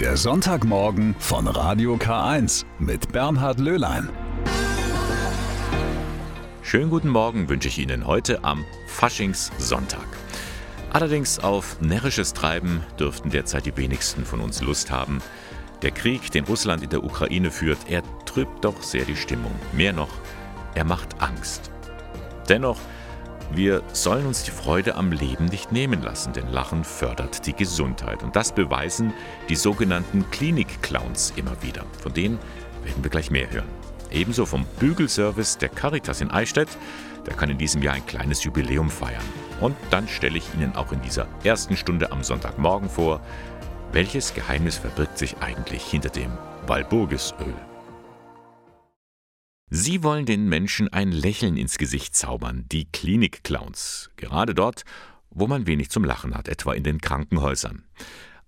Der Sonntagmorgen von Radio K1 mit Bernhard Löhlein. Schönen guten Morgen wünsche ich Ihnen heute am Faschingssonntag. Allerdings auf närrisches Treiben dürften derzeit die wenigsten von uns Lust haben. Der Krieg, den Russland in der Ukraine führt, er trübt doch sehr die Stimmung. Mehr noch, er macht Angst. Dennoch, wir sollen uns die Freude am Leben nicht nehmen lassen, denn Lachen fördert die Gesundheit. Und das beweisen die sogenannten Klinik-Clowns immer wieder. Von denen werden wir gleich mehr hören. Ebenso vom Bügelservice der Caritas in Eichstätt. Der kann in diesem Jahr ein kleines Jubiläum feiern. Und dann stelle ich Ihnen auch in dieser ersten Stunde am Sonntagmorgen vor, welches Geheimnis verbirgt sich eigentlich hinter dem Walburgisöl. Sie wollen den Menschen ein Lächeln ins Gesicht zaubern, die Klinik-Clowns. Gerade dort, wo man wenig zum Lachen hat, etwa in den Krankenhäusern.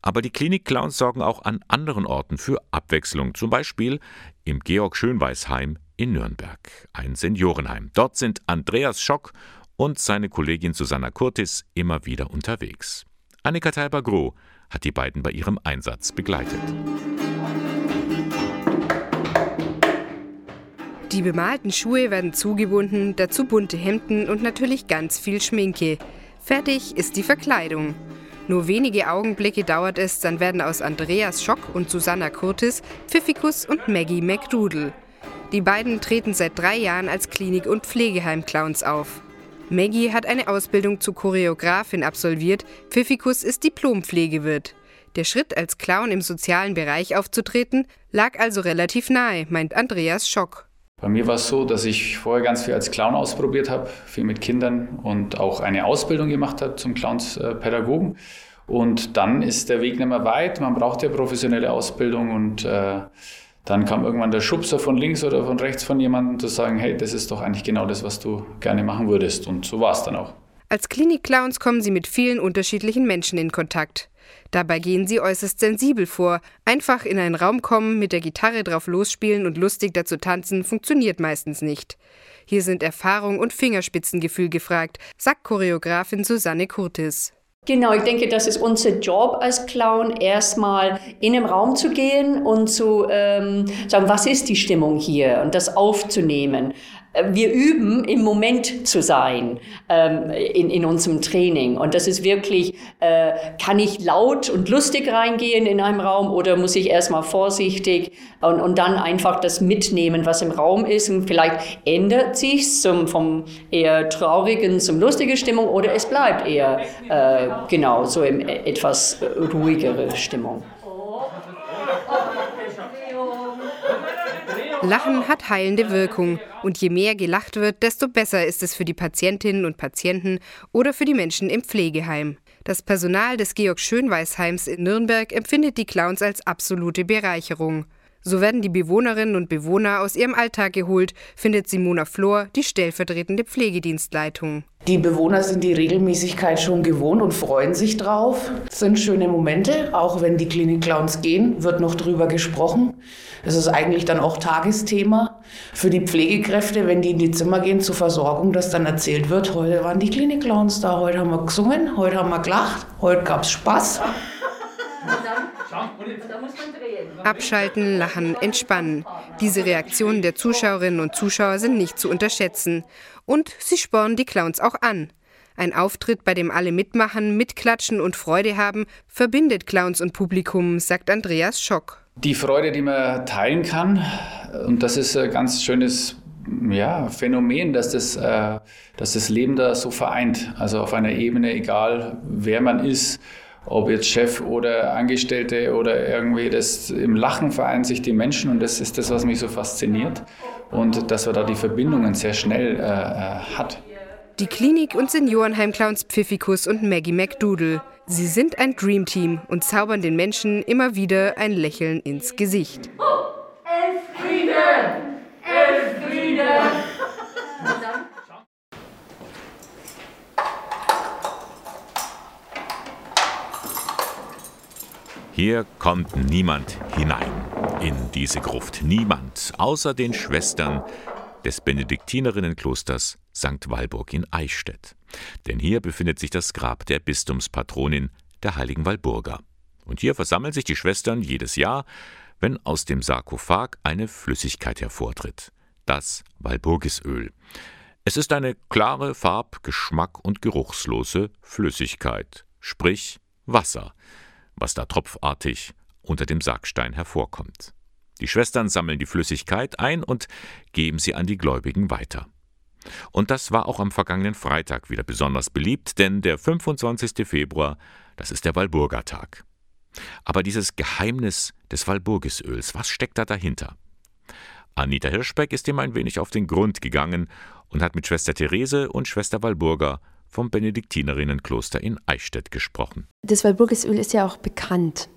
Aber die Klinik-Clowns sorgen auch an anderen Orten für Abwechslung, zum Beispiel im Georg-Schönweis-Heim in Nürnberg, ein Seniorenheim. Dort sind Andreas Schock und seine Kollegin Susanna Kurtis immer wieder unterwegs. Annika Thalber-Groh hat die beiden bei ihrem Einsatz begleitet. Die bemalten Schuhe werden zugebunden, dazu bunte Hemden und natürlich ganz viel Schminke. Fertig ist die Verkleidung. Nur wenige Augenblicke dauert es, dann werden aus Andreas Schock und Susanna Curtis Pfiffikus und Maggie McDoodle. Die beiden treten seit drei Jahren als Klinik- und Pflegeheim-Clowns auf. Maggie hat eine Ausbildung zur Choreografin absolviert, Pfiffikus ist Diplompflegewirt. Der Schritt als Clown im sozialen Bereich aufzutreten, lag also relativ nahe, meint Andreas Schock. Bei mir war es so, dass ich vorher ganz viel als Clown ausprobiert habe, viel mit Kindern und auch eine Ausbildung gemacht habe zum Clownspädagogen. Und dann ist der Weg nicht mehr weit. Man braucht ja professionelle Ausbildung und äh, dann kam irgendwann der Schubser von links oder von rechts von jemandem zu sagen, hey, das ist doch eigentlich genau das, was du gerne machen würdest. Und so war es dann auch. Als Klinik-Clowns kommen sie mit vielen unterschiedlichen Menschen in Kontakt. Dabei gehen sie äußerst sensibel vor. Einfach in einen Raum kommen, mit der Gitarre drauf losspielen und lustig dazu tanzen, funktioniert meistens nicht. Hier sind Erfahrung und Fingerspitzengefühl gefragt, sagt Choreografin Susanne Kurtis. Genau, ich denke, das ist unser Job als Clown, erstmal in den Raum zu gehen und zu ähm, sagen, was ist die Stimmung hier und das aufzunehmen. Wir üben, im Moment zu sein ähm, in, in unserem Training. Und das ist wirklich, äh, kann ich laut und lustig reingehen in einem Raum oder muss ich erstmal vorsichtig und, und dann einfach das mitnehmen, was im Raum ist. Und vielleicht ändert sich zum vom eher traurigen zum lustigen Stimmung oder es bleibt eher äh, genau so in etwas ruhigere Stimmung. Lachen hat heilende Wirkung und je mehr gelacht wird, desto besser ist es für die Patientinnen und Patienten oder für die Menschen im Pflegeheim. Das Personal des Georg Schönweis Heims in Nürnberg empfindet die Clowns als absolute Bereicherung. So werden die Bewohnerinnen und Bewohner aus ihrem Alltag geholt, findet Simona Flor, die stellvertretende Pflegedienstleitung. Die Bewohner sind die Regelmäßigkeit schon gewohnt und freuen sich drauf. Es sind schöne Momente, auch wenn die Klinik-Clowns gehen, wird noch drüber gesprochen. Es ist eigentlich dann auch Tagesthema für die Pflegekräfte, wenn die in die Zimmer gehen zur Versorgung, dass dann erzählt wird, heute waren die Klinik-Clowns da, heute haben wir gesungen, heute haben wir gelacht, heute gab es Spaß. Abschalten, lachen, entspannen. Diese Reaktionen der Zuschauerinnen und Zuschauer sind nicht zu unterschätzen. Und sie spornen die Clowns auch an. Ein Auftritt, bei dem alle mitmachen, mitklatschen und Freude haben, verbindet Clowns und Publikum, sagt Andreas Schock. Die Freude, die man teilen kann, und das ist ein ganz schönes ja, Phänomen, dass das, äh, dass das Leben da so vereint. Also auf einer Ebene, egal wer man ist, ob jetzt Chef oder Angestellte oder irgendwie das im Lachen vereinen sich die Menschen und das ist das, was mich so fasziniert und dass man da die Verbindungen sehr schnell äh, äh hat. Die Klinik- und Seniorenheimclowns Pfiffikus und Maggie McDoodle. Sie sind ein Dreamteam und zaubern den Menschen immer wieder ein Lächeln ins Gesicht. Oh, Elfriede! Elfriede! Hier kommt niemand hinein in diese Gruft. Niemand, außer den Schwestern des Benediktinerinnenklosters St. Walburg in Eichstätt. Denn hier befindet sich das Grab der Bistumspatronin, der heiligen Walburga. Und hier versammeln sich die Schwestern jedes Jahr, wenn aus dem Sarkophag eine Flüssigkeit hervortritt. Das Walburgisöl. Es ist eine klare Farb-, Geschmack- und geruchslose Flüssigkeit, sprich Wasser, was da tropfartig unter dem Sargstein hervorkommt. Die Schwestern sammeln die Flüssigkeit ein und geben sie an die Gläubigen weiter. Und das war auch am vergangenen Freitag wieder besonders beliebt, denn der 25. Februar, das ist der Walburgatag. Aber dieses Geheimnis des Walburgisöls, was steckt da dahinter? Anita Hirschbeck ist ihm ein wenig auf den Grund gegangen und hat mit Schwester Therese und Schwester Walburga vom Benediktinerinnenkloster in Eichstätt gesprochen. Das Walburgisöl ist ja auch bekannt.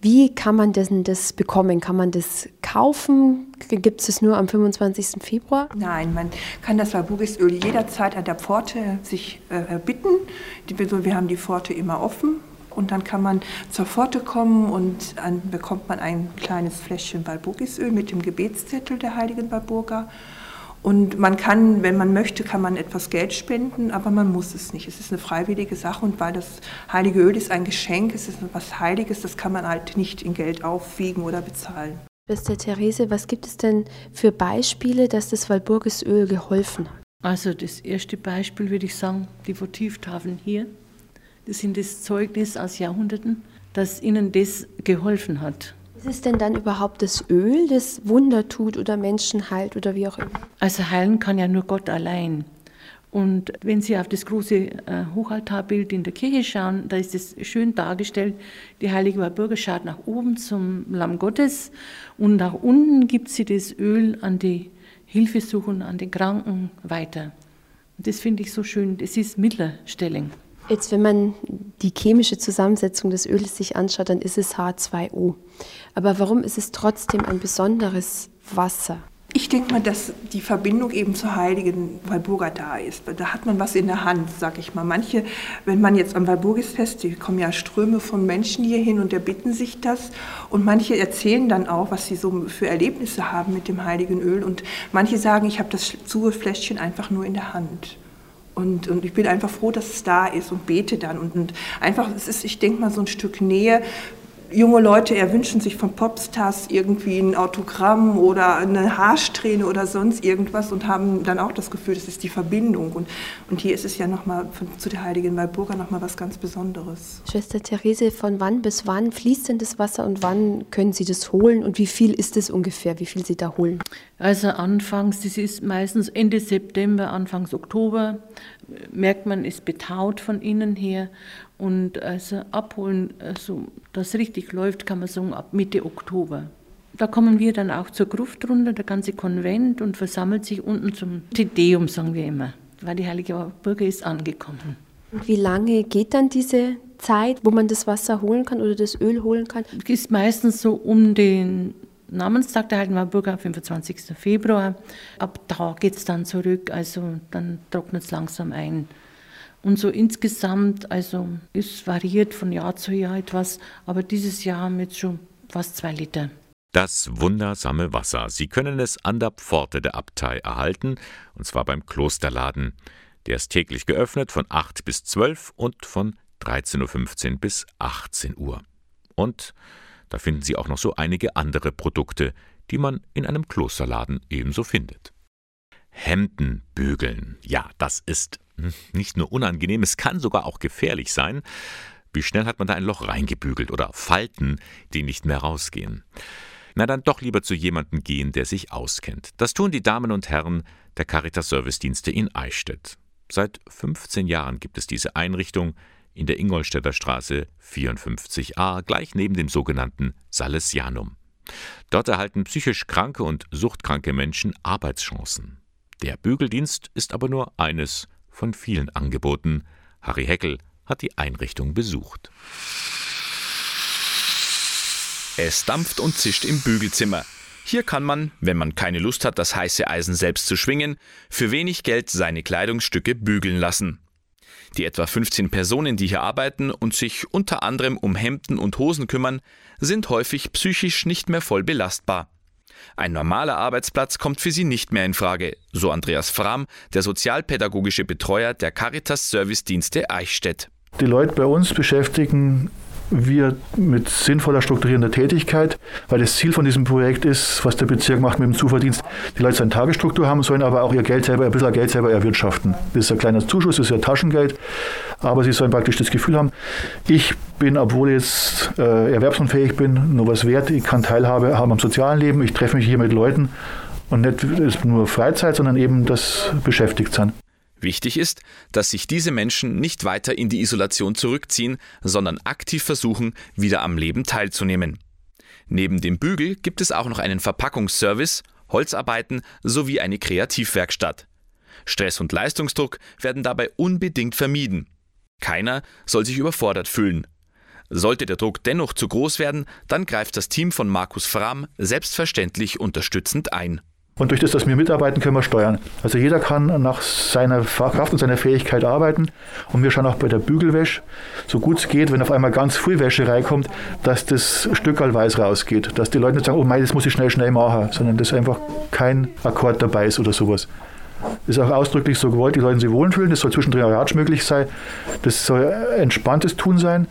Wie kann man denn das bekommen? Kann man das kaufen? Gibt es es nur am 25. Februar? Nein, man kann das Walburgisöl jederzeit an der Pforte sich äh, bitten. Wir haben die Pforte immer offen und dann kann man zur Pforte kommen und dann bekommt man ein kleines Fläschchen Walburgisöl mit dem Gebetszettel der heiligen Walburga. Und man kann, wenn man möchte, kann man etwas Geld spenden, aber man muss es nicht. Es ist eine freiwillige Sache und weil das heilige Öl ist ein Geschenk, es ist etwas Heiliges, das kann man halt nicht in Geld aufwiegen oder bezahlen. Schwester Therese, was gibt es denn für Beispiele, dass das Walburgisöl geholfen hat? Also das erste Beispiel würde ich sagen, die Votivtafeln hier. Das sind das Zeugnis aus Jahrhunderten, dass ihnen das geholfen hat. Ist es denn dann überhaupt das Öl, das Wunder tut oder Menschen heilt oder wie auch immer? Also heilen kann ja nur Gott allein. Und wenn Sie auf das große äh, Hochaltarbild in der Kirche schauen, da ist es schön dargestellt. Die heilige Walburga schaut nach oben zum Lamm Gottes und nach unten gibt sie das Öl an die Hilfesuchenden, an den Kranken weiter. Und das finde ich so schön. Das ist Mittlerstellung. Jetzt, wenn man die chemische Zusammensetzung des Öls sich anschaut, dann ist es H2O. Aber warum ist es trotzdem ein besonderes Wasser? Ich denke mal, dass die Verbindung eben zur heiligen Walburga da ist. Da hat man was in der Hand, sag ich mal. Manche, wenn man jetzt am Walburgisfest, die kommen ja Ströme von Menschen hier hin und erbitten sich das. Und manche erzählen dann auch, was sie so für Erlebnisse haben mit dem heiligen Öl. Und manche sagen, ich habe das Zuhefläschchen einfach nur in der Hand. Und, und ich bin einfach froh, dass es da ist und bete dann. Und, und einfach, es ist, ich denke mal, so ein Stück Nähe. Junge Leute erwünschen sich von Popstars irgendwie ein Autogramm oder eine Haarsträhne oder sonst irgendwas und haben dann auch das Gefühl, das ist die Verbindung. Und, und hier ist es ja nochmal zu der heiligen Walburga nochmal was ganz Besonderes. Schwester Therese, von wann bis wann fließt denn das Wasser und wann können Sie das holen und wie viel ist es ungefähr, wie viel Sie da holen? Also anfangs, das ist meistens Ende September, Anfangs Oktober, merkt man, ist betaut von innen her. Und also abholen, also das richtig läuft, kann man sagen, ab Mitte Oktober. Da kommen wir dann auch zur Gruft runter, der ganze Konvent, und versammelt sich unten zum Tedeum, sagen wir immer, weil die Heilige Bürger ist angekommen. Und wie lange geht dann diese Zeit, wo man das Wasser holen kann oder das Öl holen kann? Es ist meistens so um den Namenstag der Heiligen Walburga, 25. Februar. Ab da geht es dann zurück, also dann trocknet es langsam ein. Und so insgesamt, also es variiert von Jahr zu Jahr etwas, aber dieses Jahr haben wir jetzt schon fast zwei Liter. Das wundersame Wasser. Sie können es an der Pforte der Abtei erhalten, und zwar beim Klosterladen. Der ist täglich geöffnet von 8 bis 12 und von 13.15 Uhr bis 18 Uhr. Und da finden Sie auch noch so einige andere Produkte, die man in einem Klosterladen ebenso findet. Hemden bügeln. Ja, das ist hm, nicht nur unangenehm, es kann sogar auch gefährlich sein. Wie schnell hat man da ein Loch reingebügelt oder Falten, die nicht mehr rausgehen? Na dann doch lieber zu jemandem gehen, der sich auskennt. Das tun die Damen und Herren der Caritas Servicedienste in Eichstätt. Seit 15 Jahren gibt es diese Einrichtung, in der Ingolstädter Straße 54a, gleich neben dem sogenannten Salesianum. Dort erhalten psychisch kranke und suchtkranke Menschen Arbeitschancen. Der Bügeldienst ist aber nur eines von vielen Angeboten. Harry Heckel hat die Einrichtung besucht. Es dampft und zischt im Bügelzimmer. Hier kann man, wenn man keine Lust hat, das heiße Eisen selbst zu schwingen, für wenig Geld seine Kleidungsstücke bügeln lassen. Die etwa 15 Personen, die hier arbeiten und sich unter anderem um Hemden und Hosen kümmern, sind häufig psychisch nicht mehr voll belastbar. Ein normaler Arbeitsplatz kommt für sie nicht mehr in Frage, so Andreas Fram, der sozialpädagogische Betreuer der Caritas Service Dienste Eichstätt. Die Leute bei uns beschäftigen wir mit sinnvoller strukturierender Tätigkeit, weil das Ziel von diesem Projekt ist, was der Bezirk macht mit dem Zuverdienst, die Leute eine Tagesstruktur haben sollen, aber auch ihr Geld selber, ein bisschen Geld selber erwirtschaften. Das ist ein kleiner Zuschuss, das ist ja Taschengeld, aber sie sollen praktisch das Gefühl haben, ich bin, obwohl ich jetzt äh, erwerbsunfähig bin, nur was wert, ich kann Teilhabe haben am sozialen Leben, ich treffe mich hier mit Leuten und nicht nur Freizeit, sondern eben das Beschäftigtsein. Wichtig ist, dass sich diese Menschen nicht weiter in die Isolation zurückziehen, sondern aktiv versuchen, wieder am Leben teilzunehmen. Neben dem Bügel gibt es auch noch einen Verpackungsservice, Holzarbeiten sowie eine Kreativwerkstatt. Stress und Leistungsdruck werden dabei unbedingt vermieden. Keiner soll sich überfordert fühlen. Sollte der Druck dennoch zu groß werden, dann greift das Team von Markus Fram selbstverständlich unterstützend ein. Und durch das, dass wir mitarbeiten, können wir steuern. Also jeder kann nach seiner Kraft und seiner Fähigkeit arbeiten. Und wir schauen auch bei der Bügelwäsche, so gut es geht, wenn auf einmal ganz viel Wäsche reinkommt, dass das Stück weiß rausgeht. Dass die Leute nicht sagen, oh mein, das muss ich schnell, schnell machen, sondern dass einfach kein Akkord dabei ist oder sowas. Ist auch ausdrücklich so gewollt, die Leute sich wohlfühlen. Das soll zwischendrin auch Ratsch möglich sein. Das soll entspanntes Tun sein,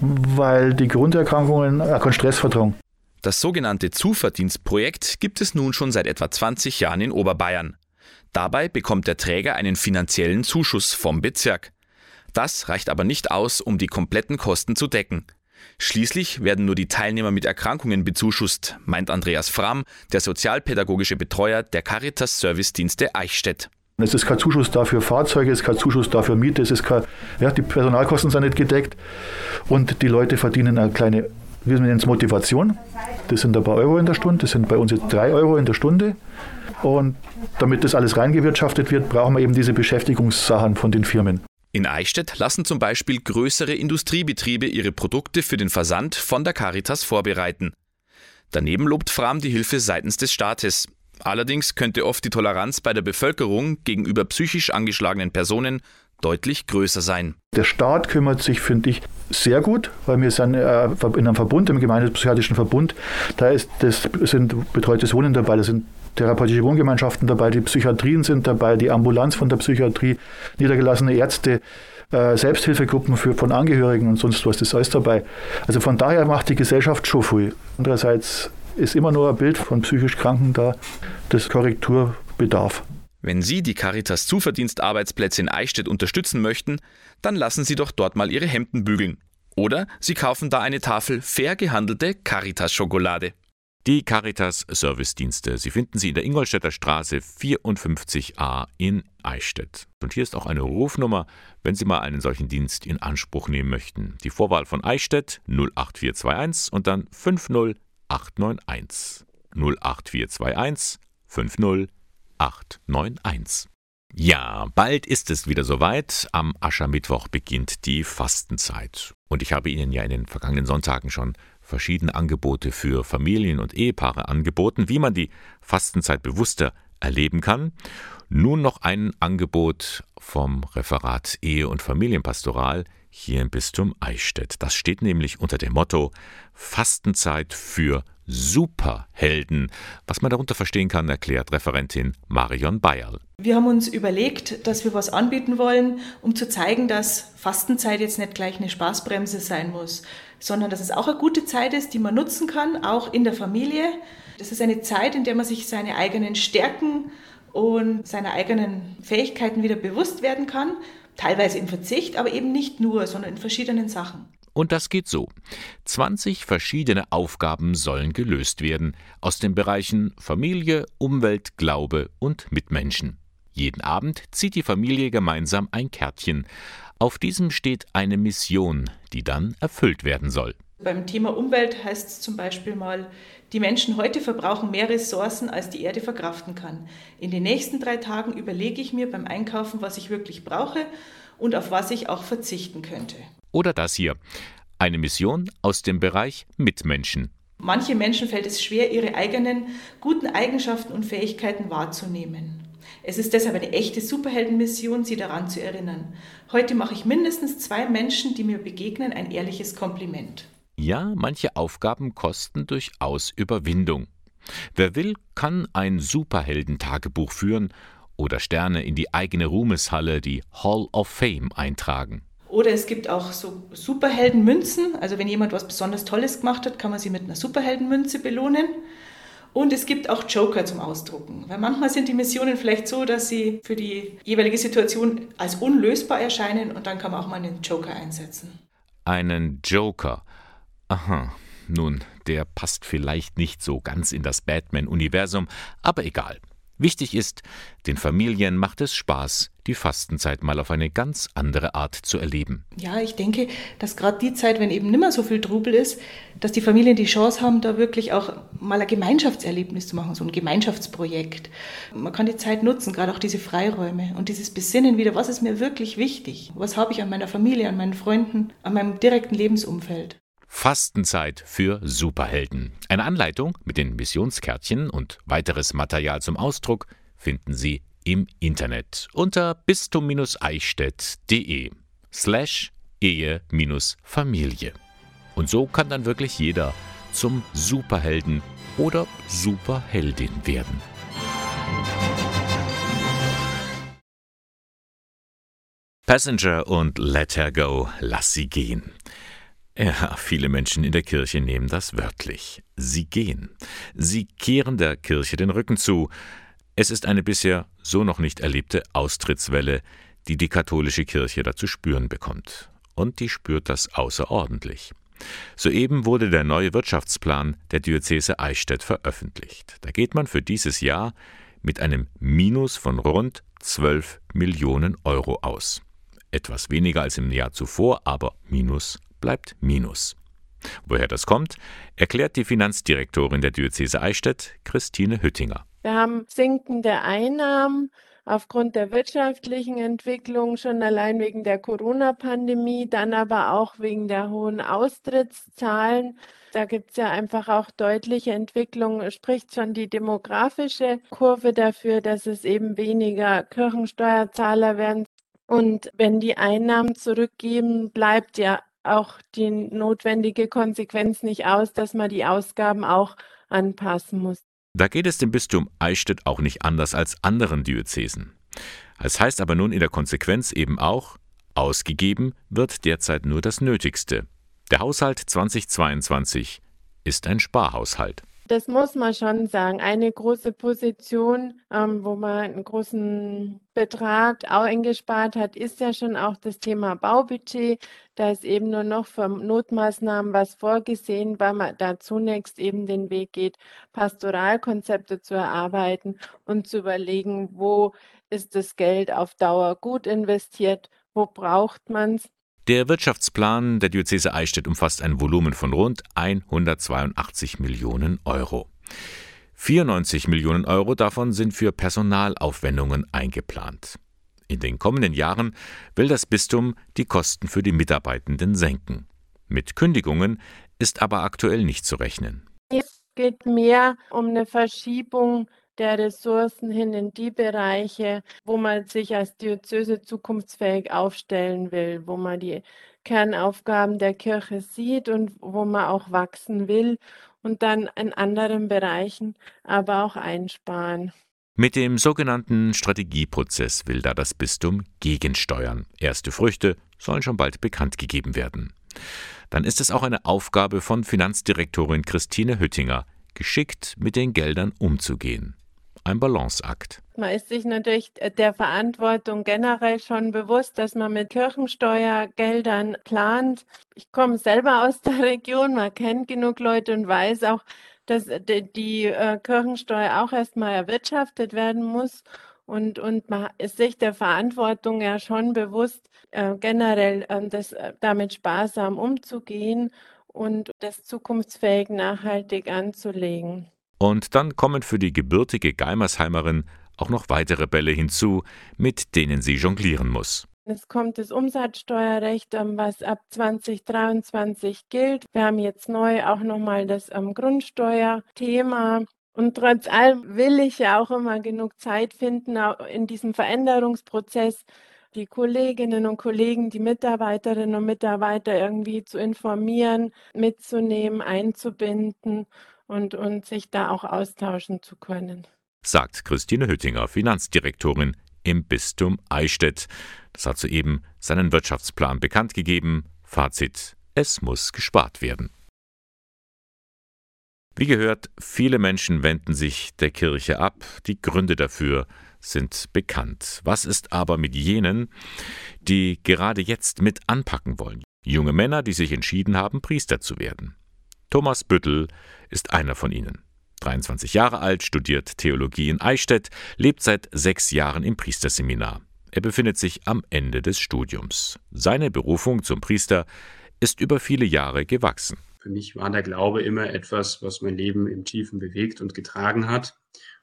weil die Grunderkrankungen auch keinen Stress vertragen. Das sogenannte Zuverdienstprojekt gibt es nun schon seit etwa 20 Jahren in Oberbayern. Dabei bekommt der Träger einen finanziellen Zuschuss vom Bezirk. Das reicht aber nicht aus, um die kompletten Kosten zu decken. Schließlich werden nur die Teilnehmer mit Erkrankungen bezuschusst, meint Andreas Fram, der sozialpädagogische Betreuer der Caritas Servicedienste Eichstätt. Es ist kein Zuschuss dafür Fahrzeuge, es ist kein Zuschuss dafür Miete, es ist kein, ja, die Personalkosten sind nicht gedeckt und die Leute verdienen eine kleine wir nennen es Motivation. Das sind ein paar Euro in der Stunde. Das sind bei uns jetzt drei Euro in der Stunde. Und damit das alles reingewirtschaftet wird, brauchen wir eben diese Beschäftigungssachen von den Firmen. In Eichstätt lassen zum Beispiel größere Industriebetriebe ihre Produkte für den Versand von der Caritas vorbereiten. Daneben lobt Fram die Hilfe seitens des Staates. Allerdings könnte oft die Toleranz bei der Bevölkerung gegenüber psychisch angeschlagenen Personen deutlich größer sein. Der Staat kümmert sich, finde ich, sehr gut, weil wir sind äh, in einem Verbund, im Gemeindepsychiatrischen Verbund, da ist das, sind betreutes Wohnen dabei, da sind therapeutische Wohngemeinschaften dabei, die Psychiatrien sind dabei, die Ambulanz von der Psychiatrie, niedergelassene Ärzte, äh, Selbsthilfegruppen für, von Angehörigen und sonst was, das ist alles dabei. Also von daher macht die Gesellschaft schon viel. Andererseits ist immer nur ein Bild von psychisch Kranken da, das Korrekturbedarf. Wenn Sie die Caritas Zuverdienstarbeitsplätze in Eichstätt unterstützen möchten, dann lassen Sie doch dort mal Ihre Hemden bügeln. Oder Sie kaufen da eine Tafel fair gehandelte Caritas-Schokolade. Die Caritas Servicedienste. Sie finden sie in der Ingolstädter Straße 54a in Eichstätt. Und hier ist auch eine Rufnummer, wenn Sie mal einen solchen Dienst in Anspruch nehmen möchten. Die Vorwahl von Eichstätt 08421 und dann 50891. 08421 50891. 891. Ja, bald ist es wieder soweit. Am Aschermittwoch beginnt die Fastenzeit. Und ich habe Ihnen ja in den vergangenen Sonntagen schon verschiedene Angebote für Familien und Ehepaare angeboten, wie man die Fastenzeit bewusster erleben kann. Nun noch ein Angebot vom Referat Ehe- und Familienpastoral hier im Bistum Eichstätt. Das steht nämlich unter dem Motto Fastenzeit für Superhelden. Was man darunter verstehen kann, erklärt Referentin Marion Bayerl. Wir haben uns überlegt, dass wir was anbieten wollen, um zu zeigen, dass Fastenzeit jetzt nicht gleich eine Spaßbremse sein muss, sondern dass es auch eine gute Zeit ist, die man nutzen kann, auch in der Familie. Das ist eine Zeit, in der man sich seine eigenen Stärken und seine eigenen Fähigkeiten wieder bewusst werden kann. Teilweise im Verzicht, aber eben nicht nur, sondern in verschiedenen Sachen. Und das geht so. 20 verschiedene Aufgaben sollen gelöst werden aus den Bereichen Familie, Umwelt, Glaube und Mitmenschen. Jeden Abend zieht die Familie gemeinsam ein Kärtchen. Auf diesem steht eine Mission, die dann erfüllt werden soll. Beim Thema Umwelt heißt es zum Beispiel mal, die Menschen heute verbrauchen mehr Ressourcen, als die Erde verkraften kann. In den nächsten drei Tagen überlege ich mir beim Einkaufen, was ich wirklich brauche und auf was ich auch verzichten könnte. Oder das hier. Eine Mission aus dem Bereich Mitmenschen. Manche Menschen fällt es schwer, ihre eigenen guten Eigenschaften und Fähigkeiten wahrzunehmen. Es ist deshalb eine echte Superheldenmission, sie daran zu erinnern. Heute mache ich mindestens zwei Menschen, die mir begegnen, ein ehrliches Kompliment. Ja, manche Aufgaben kosten durchaus Überwindung. Wer will, kann ein Superheldentagebuch führen oder Sterne in die eigene Ruhmeshalle, die Hall of Fame, eintragen. Oder es gibt auch so Superheldenmünzen. Also wenn jemand was besonders Tolles gemacht hat, kann man sie mit einer Superheldenmünze belohnen. Und es gibt auch Joker zum Ausdrucken. Weil manchmal sind die Missionen vielleicht so, dass sie für die jeweilige Situation als unlösbar erscheinen und dann kann man auch mal einen Joker einsetzen. Einen Joker. Aha. Nun, der passt vielleicht nicht so ganz in das Batman-Universum, aber egal. Wichtig ist, den Familien macht es Spaß, die Fastenzeit mal auf eine ganz andere Art zu erleben. Ja, ich denke, dass gerade die Zeit, wenn eben nimmer so viel Trubel ist, dass die Familien die Chance haben, da wirklich auch mal ein Gemeinschaftserlebnis zu machen, so ein Gemeinschaftsprojekt. Man kann die Zeit nutzen, gerade auch diese Freiräume und dieses Besinnen wieder, was ist mir wirklich wichtig? Was habe ich an meiner Familie, an meinen Freunden, an meinem direkten Lebensumfeld? Fastenzeit für Superhelden. Eine Anleitung mit den Missionskärtchen und weiteres Material zum Ausdruck finden Sie im Internet unter bistum-eichstätt.de slash Ehe-Familie. Und so kann dann wirklich jeder zum Superhelden oder Superheldin werden. Passenger und Let Her Go, lass sie gehen. Ja, viele Menschen in der Kirche nehmen das wörtlich. Sie gehen. Sie kehren der Kirche den Rücken zu. Es ist eine bisher so noch nicht erlebte Austrittswelle, die die katholische Kirche da zu spüren bekommt. Und die spürt das außerordentlich. Soeben wurde der neue Wirtschaftsplan der Diözese Eichstätt veröffentlicht. Da geht man für dieses Jahr mit einem Minus von rund 12 Millionen Euro aus. Etwas weniger als im Jahr zuvor, aber Minus bleibt Minus. Woher das kommt, erklärt die Finanzdirektorin der Diözese Eichstätt, Christine Hüttinger. Wir haben sinkende Einnahmen aufgrund der wirtschaftlichen Entwicklung, schon allein wegen der Corona-Pandemie, dann aber auch wegen der hohen Austrittszahlen. Da gibt es ja einfach auch deutliche Entwicklungen, spricht schon die demografische Kurve dafür, dass es eben weniger Kirchensteuerzahler werden. Und wenn die Einnahmen zurückgeben, bleibt ja auch die notwendige Konsequenz nicht aus, dass man die Ausgaben auch anpassen muss. Da geht es dem Bistum Eichstätt auch nicht anders als anderen Diözesen. Es heißt aber nun in der Konsequenz eben auch, ausgegeben wird derzeit nur das Nötigste. Der Haushalt 2022 ist ein Sparhaushalt. Das muss man schon sagen. Eine große Position, ähm, wo man einen großen Betrag auch eingespart hat, ist ja schon auch das Thema Baubudget. Da ist eben nur noch für Notmaßnahmen was vorgesehen, weil man da zunächst eben den Weg geht, Pastoralkonzepte zu erarbeiten und zu überlegen, wo ist das Geld auf Dauer gut investiert, wo braucht man es der Wirtschaftsplan der Diözese Eichstätt umfasst ein Volumen von rund 182 Millionen Euro. 94 Millionen Euro davon sind für Personalaufwendungen eingeplant. In den kommenden Jahren will das Bistum die Kosten für die Mitarbeitenden senken. Mit Kündigungen ist aber aktuell nicht zu rechnen. Es geht mehr um eine Verschiebung der Ressourcen hin in die Bereiche, wo man sich als Diözese zukunftsfähig aufstellen will, wo man die Kernaufgaben der Kirche sieht und wo man auch wachsen will und dann in anderen Bereichen aber auch einsparen. Mit dem sogenannten Strategieprozess will da das Bistum gegensteuern. Erste Früchte sollen schon bald bekannt gegeben werden. Dann ist es auch eine Aufgabe von Finanzdirektorin Christine Hüttinger, geschickt mit den Geldern umzugehen ein Balanceakt. Man ist sich natürlich der Verantwortung generell schon bewusst, dass man mit Kirchensteuergeldern plant. Ich komme selber aus der Region, man kennt genug Leute und weiß auch, dass die äh, Kirchensteuer auch erstmal erwirtschaftet werden muss. Und, und man ist sich der Verantwortung ja schon bewusst, äh, generell äh, das, äh, damit sparsam umzugehen und das zukunftsfähig nachhaltig anzulegen. Und dann kommen für die gebürtige Geimersheimerin auch noch weitere Bälle hinzu, mit denen sie jonglieren muss. Es kommt das Umsatzsteuerrecht, ähm, was ab 2023 gilt. Wir haben jetzt neu auch nochmal das ähm, Grundsteuerthema. Und trotz allem will ich ja auch immer genug Zeit finden, in diesem Veränderungsprozess die Kolleginnen und Kollegen, die Mitarbeiterinnen und Mitarbeiter irgendwie zu informieren, mitzunehmen, einzubinden und, und sich da auch austauschen zu können. Sagt Christine Hüttinger, Finanzdirektorin im Bistum Eichstätt. Das hat soeben seinen Wirtschaftsplan bekannt gegeben. Fazit: Es muss gespart werden. Wie gehört, viele Menschen wenden sich der Kirche ab. Die Gründe dafür sind bekannt. Was ist aber mit jenen, die gerade jetzt mit anpacken wollen? Junge Männer, die sich entschieden haben, Priester zu werden. Thomas Büttel ist einer von ihnen. 23 Jahre alt, studiert Theologie in Eichstätt, lebt seit sechs Jahren im Priesterseminar. Er befindet sich am Ende des Studiums. Seine Berufung zum Priester ist über viele Jahre gewachsen. Für mich war der Glaube immer etwas, was mein Leben im Tiefen bewegt und getragen hat.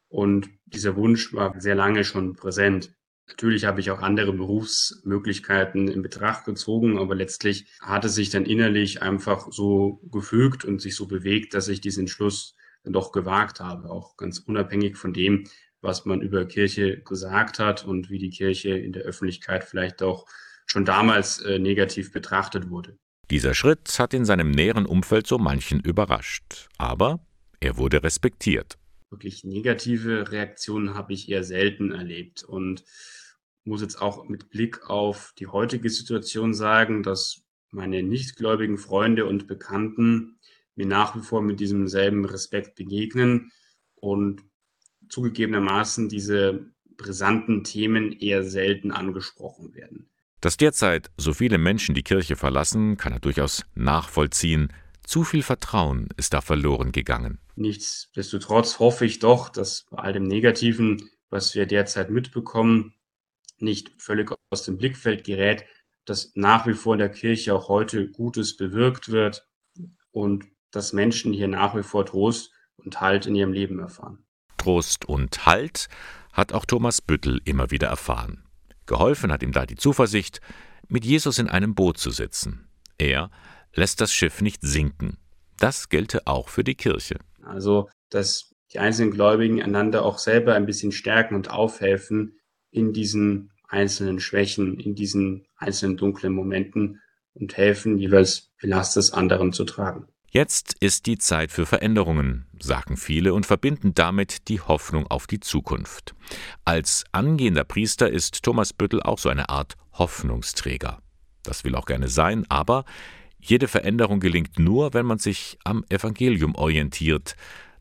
Und dieser Wunsch war sehr lange schon präsent. Natürlich habe ich auch andere Berufsmöglichkeiten in Betracht gezogen, aber letztlich hat es sich dann innerlich einfach so gefügt und sich so bewegt, dass ich diesen Entschluss dann doch gewagt habe, auch ganz unabhängig von dem, was man über Kirche gesagt hat und wie die Kirche in der Öffentlichkeit vielleicht auch schon damals äh, negativ betrachtet wurde. Dieser Schritt hat in seinem näheren Umfeld so manchen überrascht, aber er wurde respektiert. Wirklich negative Reaktionen habe ich eher selten erlebt und muss jetzt auch mit Blick auf die heutige Situation sagen, dass meine nichtgläubigen Freunde und Bekannten mir nach wie vor mit diesem selben Respekt begegnen und zugegebenermaßen diese brisanten Themen eher selten angesprochen werden. Dass derzeit so viele Menschen die Kirche verlassen, kann er durchaus nachvollziehen. Zu viel Vertrauen ist da verloren gegangen. Nichtsdestotrotz hoffe ich doch, dass bei all dem Negativen, was wir derzeit mitbekommen, nicht völlig aus dem Blickfeld gerät, dass nach wie vor in der Kirche auch heute Gutes bewirkt wird und dass Menschen hier nach wie vor Trost und Halt in ihrem Leben erfahren. Trost und Halt hat auch Thomas Büttel immer wieder erfahren. Geholfen hat ihm da die Zuversicht, mit Jesus in einem Boot zu sitzen. Er lässt das Schiff nicht sinken. Das gelte auch für die Kirche. Also, dass die einzelnen Gläubigen einander auch selber ein bisschen stärken und aufhelfen in diesen einzelnen Schwächen, in diesen einzelnen dunklen Momenten und helfen, jeweils die Last des anderen zu tragen. Jetzt ist die Zeit für Veränderungen, sagen viele und verbinden damit die Hoffnung auf die Zukunft. Als angehender Priester ist Thomas Büttel auch so eine Art Hoffnungsträger. Das will auch gerne sein, aber jede Veränderung gelingt nur, wenn man sich am Evangelium orientiert.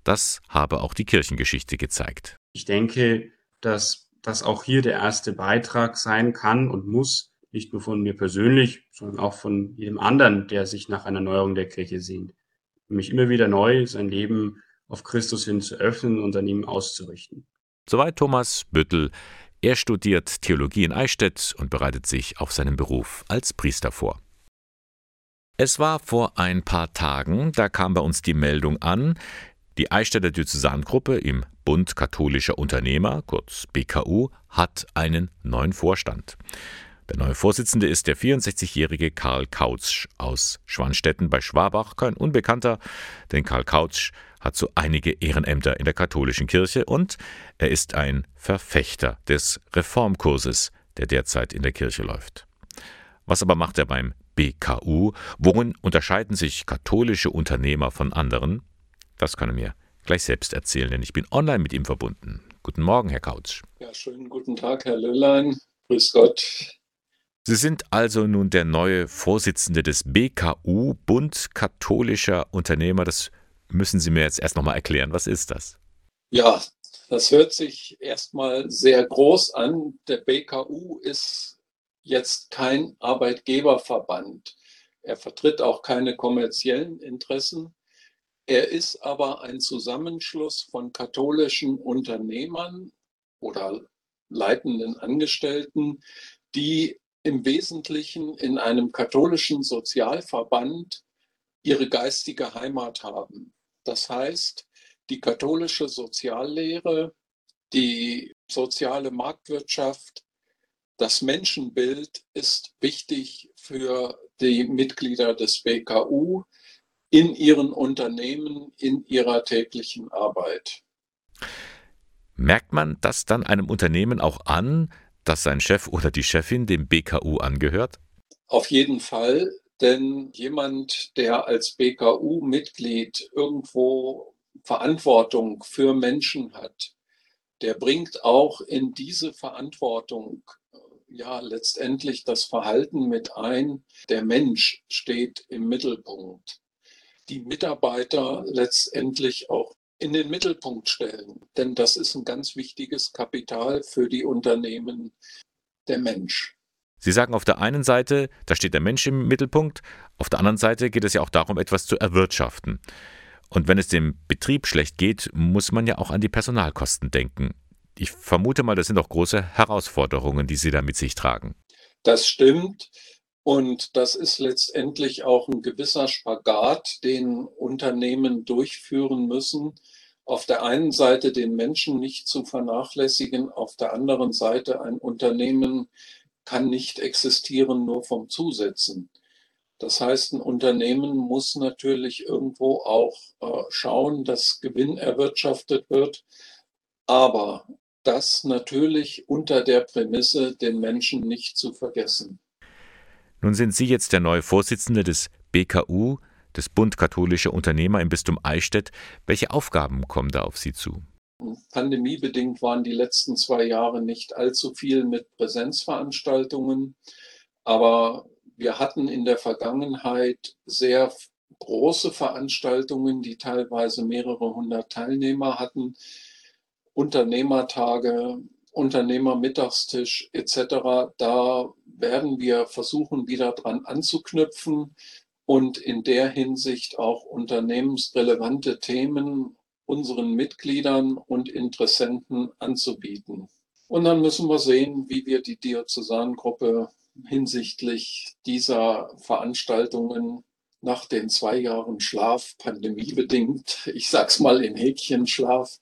Das habe auch die Kirchengeschichte gezeigt. Ich denke, dass das auch hier der erste Beitrag sein kann und muss, nicht nur von mir persönlich, sondern auch von jedem anderen, der sich nach einer Neuerung der Kirche sehnt. Nämlich immer wieder neu sein Leben auf Christus hin zu öffnen und an ihm auszurichten. Soweit Thomas Büttel. Er studiert Theologie in Eichstätt und bereitet sich auf seinen Beruf als Priester vor. Es war vor ein paar Tagen, da kam bei uns die Meldung an, die Eichstätter Diözesangruppe im Bund katholischer Unternehmer, kurz BKU, hat einen neuen Vorstand. Der neue Vorsitzende ist der 64-jährige Karl Kautsch aus Schwanstetten bei Schwabach, kein Unbekannter, denn Karl Kautsch hat so einige Ehrenämter in der katholischen Kirche und er ist ein Verfechter des Reformkurses, der derzeit in der Kirche läuft. Was aber macht er beim BKU? Worin unterscheiden sich katholische Unternehmer von anderen? Das kann er mir gleich selbst erzählen, denn ich bin online mit ihm verbunden. Guten Morgen, Herr Kautsch. Ja, schönen guten Tag, Herr Löhlein. Grüß Gott. Sie sind also nun der neue Vorsitzende des BKU, Bund katholischer Unternehmer. Das müssen Sie mir jetzt erst nochmal erklären. Was ist das? Ja, das hört sich erstmal sehr groß an. Der BKU ist jetzt kein Arbeitgeberverband. Er vertritt auch keine kommerziellen Interessen. Er ist aber ein Zusammenschluss von katholischen Unternehmern oder leitenden Angestellten, die im Wesentlichen in einem katholischen Sozialverband ihre geistige Heimat haben. Das heißt, die katholische Soziallehre, die soziale Marktwirtschaft, das Menschenbild ist wichtig für die Mitglieder des BKU in ihren Unternehmen, in ihrer täglichen Arbeit. Merkt man das dann einem Unternehmen auch an, dass sein Chef oder die Chefin dem BKU angehört? Auf jeden Fall, denn jemand, der als BKU-Mitglied irgendwo Verantwortung für Menschen hat, der bringt auch in diese Verantwortung ja letztendlich das Verhalten mit ein. Der Mensch steht im Mittelpunkt. Die Mitarbeiter letztendlich auch in den Mittelpunkt stellen, denn das ist ein ganz wichtiges Kapital für die Unternehmen, der Mensch. Sie sagen auf der einen Seite, da steht der Mensch im Mittelpunkt, auf der anderen Seite geht es ja auch darum, etwas zu erwirtschaften. Und wenn es dem Betrieb schlecht geht, muss man ja auch an die Personalkosten denken. Ich vermute mal, das sind auch große Herausforderungen, die Sie da mit sich tragen. Das stimmt. Und das ist letztendlich auch ein gewisser Spagat, den Unternehmen durchführen müssen. Auf der einen Seite den Menschen nicht zu vernachlässigen, auf der anderen Seite ein Unternehmen kann nicht existieren nur vom Zusetzen. Das heißt, ein Unternehmen muss natürlich irgendwo auch äh, schauen, dass Gewinn erwirtschaftet wird, aber das natürlich unter der Prämisse, den Menschen nicht zu vergessen. Nun sind Sie jetzt der neue Vorsitzende des BKU, des Bund Katholischer Unternehmer im Bistum Eichstätt. Welche Aufgaben kommen da auf Sie zu? Pandemiebedingt waren die letzten zwei Jahre nicht allzu viel mit Präsenzveranstaltungen, aber wir hatten in der Vergangenheit sehr große Veranstaltungen, die teilweise mehrere hundert Teilnehmer hatten, Unternehmertage, Unternehmermittagstisch etc. Da werden wir versuchen, wieder dran anzuknüpfen und in der Hinsicht auch unternehmensrelevante Themen unseren Mitgliedern und Interessenten anzubieten. Und dann müssen wir sehen, wie wir die Diözesangruppe hinsichtlich dieser Veranstaltungen nach den zwei Jahren Schlaf, pandemiebedingt, ich sag's mal in Häkchenschlaf,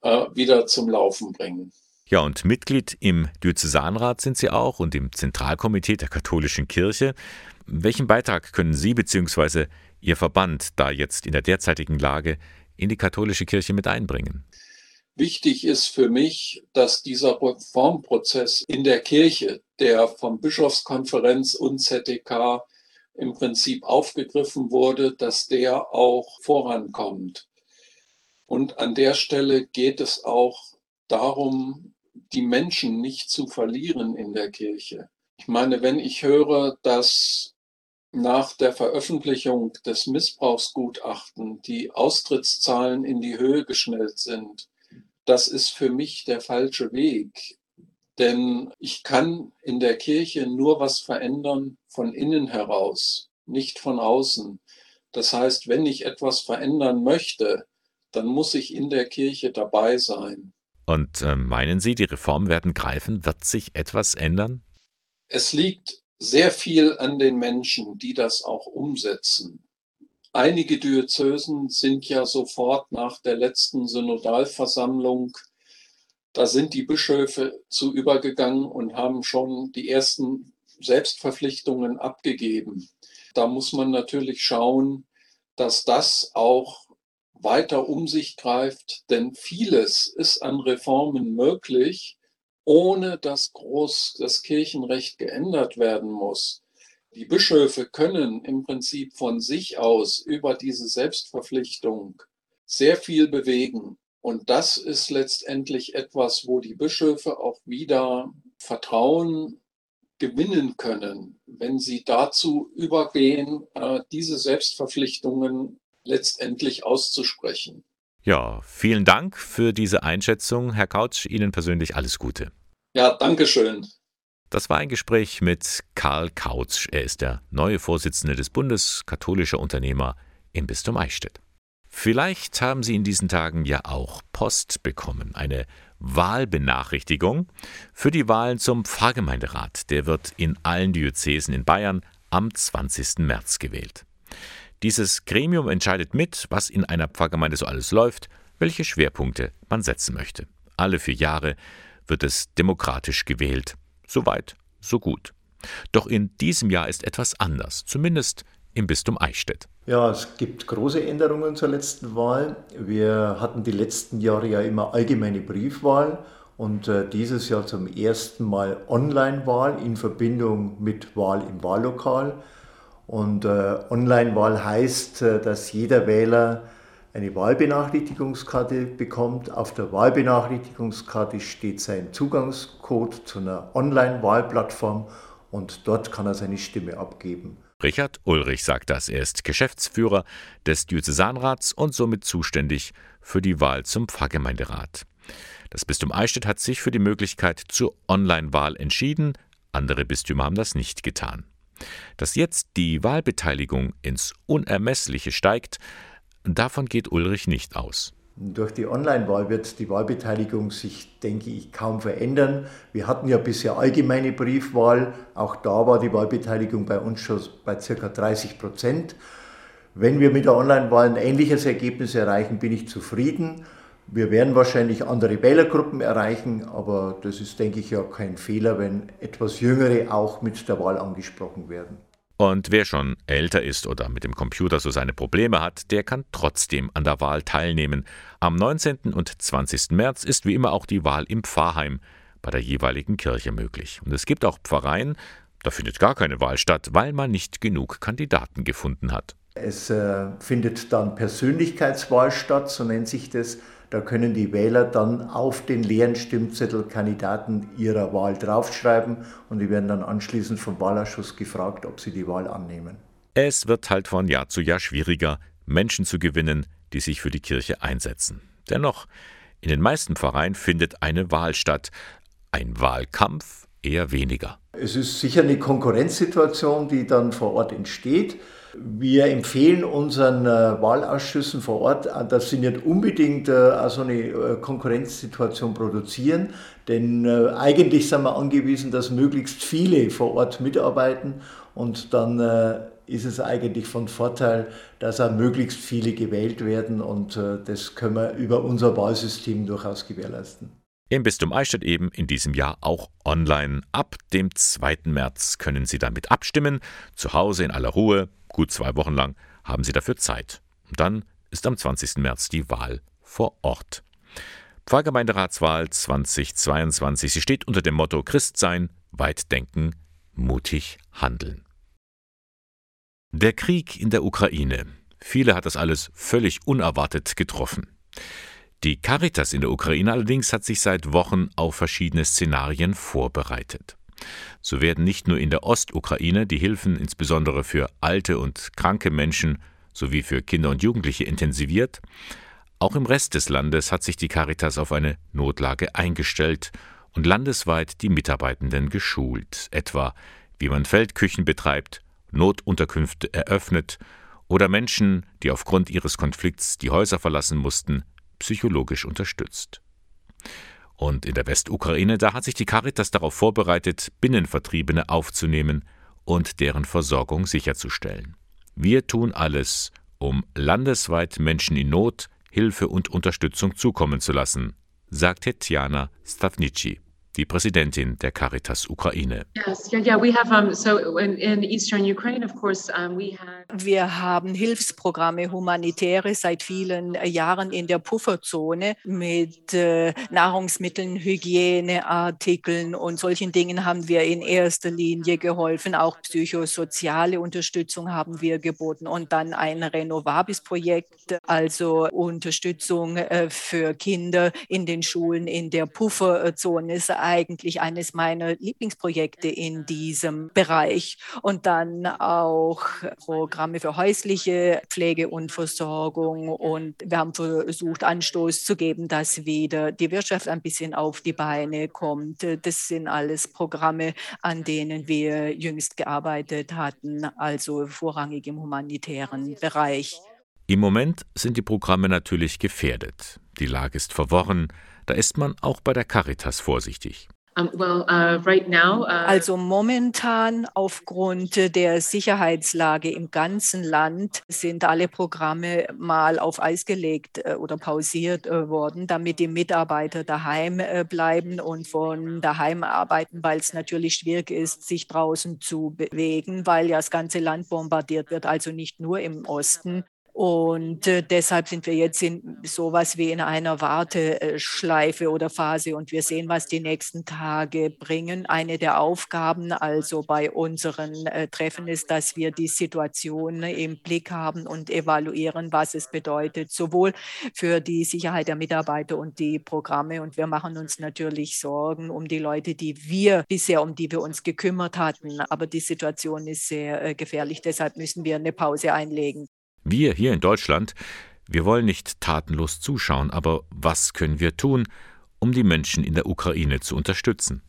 äh, wieder zum Laufen bringen. Ja, und Mitglied im Diözesanrat sind Sie auch und im Zentralkomitee der katholischen Kirche. Welchen Beitrag können Sie bzw. Ihr Verband da jetzt in der derzeitigen Lage in die katholische Kirche mit einbringen? Wichtig ist für mich, dass dieser Reformprozess in der Kirche, der vom Bischofskonferenz und ZDK im Prinzip aufgegriffen wurde, dass der auch vorankommt. Und an der Stelle geht es auch darum, die Menschen nicht zu verlieren in der Kirche. Ich meine, wenn ich höre, dass nach der Veröffentlichung des Missbrauchsgutachten die Austrittszahlen in die Höhe geschnellt sind, das ist für mich der falsche Weg. Denn ich kann in der Kirche nur was verändern von innen heraus, nicht von außen. Das heißt, wenn ich etwas verändern möchte, dann muss ich in der Kirche dabei sein. Und äh, meinen Sie, die Reformen werden greifen? Wird sich etwas ändern? Es liegt sehr viel an den Menschen, die das auch umsetzen. Einige Diözesen sind ja sofort nach der letzten Synodalversammlung, da sind die Bischöfe zu übergegangen und haben schon die ersten Selbstverpflichtungen abgegeben. Da muss man natürlich schauen, dass das auch weiter um sich greift, denn vieles ist an Reformen möglich, ohne dass groß das Kirchenrecht geändert werden muss. Die Bischöfe können im Prinzip von sich aus über diese Selbstverpflichtung sehr viel bewegen. Und das ist letztendlich etwas, wo die Bischöfe auch wieder Vertrauen gewinnen können, wenn sie dazu übergehen, äh, diese Selbstverpflichtungen letztendlich auszusprechen. Ja, vielen Dank für diese Einschätzung, Herr Kautsch. Ihnen persönlich alles Gute. Ja, danke schön. Das war ein Gespräch mit Karl Kautz. Er ist der neue Vorsitzende des Bundes katholischer Unternehmer im Bistum Eichstätt. Vielleicht haben Sie in diesen Tagen ja auch Post bekommen, eine Wahlbenachrichtigung für die Wahlen zum Pfarrgemeinderat. Der wird in allen Diözesen in Bayern am 20. März gewählt. Dieses Gremium entscheidet mit, was in einer Pfarrgemeinde so alles läuft, welche Schwerpunkte man setzen möchte. Alle vier Jahre wird es demokratisch gewählt. Soweit, so gut. Doch in diesem Jahr ist etwas anders, zumindest im Bistum Eichstätt. Ja, es gibt große Änderungen zur letzten Wahl. Wir hatten die letzten Jahre ja immer allgemeine Briefwahl und äh, dieses Jahr zum ersten Mal Online-Wahl in Verbindung mit Wahl im Wahllokal. Und äh, Online-Wahl heißt, äh, dass jeder Wähler eine Wahlbenachrichtigungskarte bekommt. Auf der Wahlbenachrichtigungskarte steht sein Zugangscode zu einer Online-Wahlplattform und dort kann er seine Stimme abgeben. Richard Ulrich sagt das. Er ist Geschäftsführer des Diözesanrats und somit zuständig für die Wahl zum Pfarrgemeinderat. Das Bistum Eichstätt hat sich für die Möglichkeit zur Online-Wahl entschieden. Andere Bistümer haben das nicht getan. Dass jetzt die Wahlbeteiligung ins Unermessliche steigt, davon geht Ulrich nicht aus. Durch die Online-Wahl wird die Wahlbeteiligung sich, denke ich, kaum verändern. Wir hatten ja bisher allgemeine Briefwahl. Auch da war die Wahlbeteiligung bei uns schon bei ca. 30 Prozent. Wenn wir mit der Online-Wahl ein ähnliches Ergebnis erreichen, bin ich zufrieden. Wir werden wahrscheinlich andere Wählergruppen erreichen, aber das ist, denke ich, ja kein Fehler, wenn etwas Jüngere auch mit der Wahl angesprochen werden. Und wer schon älter ist oder mit dem Computer so seine Probleme hat, der kann trotzdem an der Wahl teilnehmen. Am 19. und 20. März ist wie immer auch die Wahl im Pfarrheim bei der jeweiligen Kirche möglich. Und es gibt auch Pfarreien, da findet gar keine Wahl statt, weil man nicht genug Kandidaten gefunden hat. Es äh, findet dann Persönlichkeitswahl statt, so nennt sich das. Da können die Wähler dann auf den leeren Stimmzettel Kandidaten ihrer Wahl draufschreiben und die werden dann anschließend vom Wahlausschuss gefragt, ob sie die Wahl annehmen. Es wird halt von Jahr zu Jahr schwieriger, Menschen zu gewinnen, die sich für die Kirche einsetzen. Dennoch, in den meisten Pfarreien findet eine Wahl statt. Ein Wahlkampf eher weniger. Es ist sicher eine Konkurrenzsituation, die dann vor Ort entsteht. Wir empfehlen unseren äh, Wahlausschüssen vor Ort, äh, dass sie nicht unbedingt äh, so eine Konkurrenzsituation produzieren, denn eigentlich sind wir angewiesen, dass möglichst viele vor Ort mitarbeiten und dann ist es eigentlich von Vorteil, dass auch möglichst viele gewählt werden und das können wir über unser Wahlsystem durchaus gewährleisten. Im Bistum Eichstätt eben in diesem Jahr auch online. Ab dem 2. März können Sie damit abstimmen, zu Hause in aller Ruhe, Gut zwei Wochen lang haben sie dafür Zeit. Und dann ist am 20. März die Wahl vor Ort. Pfarrgemeinderatswahl 2022. Sie steht unter dem Motto Christsein, weit denken, mutig handeln. Der Krieg in der Ukraine. Viele hat das alles völlig unerwartet getroffen. Die Caritas in der Ukraine allerdings hat sich seit Wochen auf verschiedene Szenarien vorbereitet. So werden nicht nur in der Ostukraine die Hilfen insbesondere für alte und kranke Menschen sowie für Kinder und Jugendliche intensiviert, auch im Rest des Landes hat sich die Caritas auf eine Notlage eingestellt und landesweit die Mitarbeitenden geschult, etwa wie man Feldküchen betreibt, Notunterkünfte eröffnet oder Menschen, die aufgrund ihres Konflikts die Häuser verlassen mussten, psychologisch unterstützt. Und in der Westukraine, da hat sich die Caritas darauf vorbereitet, Binnenvertriebene aufzunehmen und deren Versorgung sicherzustellen. Wir tun alles, um landesweit Menschen in Not Hilfe und Unterstützung zukommen zu lassen, sagt Tetjana Stavnici die Präsidentin der Caritas Ukraine. Wir haben Hilfsprogramme, humanitäre, seit vielen äh, Jahren in der Pufferzone mit äh, Nahrungsmitteln, Hygieneartikeln und solchen Dingen haben wir in erster Linie geholfen. Auch psychosoziale Unterstützung haben wir geboten und dann ein Renovabis-Projekt, also Unterstützung äh, für Kinder in den Schulen in der Pufferzone ist eigentlich eines meiner Lieblingsprojekte in diesem Bereich. Und dann auch Programme für häusliche Pflege und Versorgung. Und wir haben versucht, Anstoß zu geben, dass wieder die Wirtschaft ein bisschen auf die Beine kommt. Das sind alles Programme, an denen wir jüngst gearbeitet hatten, also vorrangig im humanitären Bereich. Im Moment sind die Programme natürlich gefährdet. Die Lage ist verworren, da ist man auch bei der Caritas vorsichtig. Uh, uh, also momentan aufgrund der Sicherheitslage im ganzen Land sind alle Programme mal auf Eis gelegt äh, oder pausiert äh, worden, damit die Mitarbeiter daheim äh, bleiben und von daheim arbeiten, weil es natürlich schwierig ist, sich draußen zu bewegen, weil ja das ganze Land bombardiert wird, also nicht nur im Osten. Und äh, deshalb sind wir jetzt in sowas wie in einer Warteschleife oder Phase und wir sehen, was die nächsten Tage bringen. Eine der Aufgaben also bei unseren äh, Treffen ist, dass wir die Situation im Blick haben und evaluieren, was es bedeutet, sowohl für die Sicherheit der Mitarbeiter und die Programme. Und wir machen uns natürlich Sorgen um die Leute, die wir bisher, um die wir uns gekümmert hatten. Aber die Situation ist sehr äh, gefährlich. Deshalb müssen wir eine Pause einlegen. Wir hier in Deutschland, wir wollen nicht tatenlos zuschauen, aber was können wir tun, um die Menschen in der Ukraine zu unterstützen?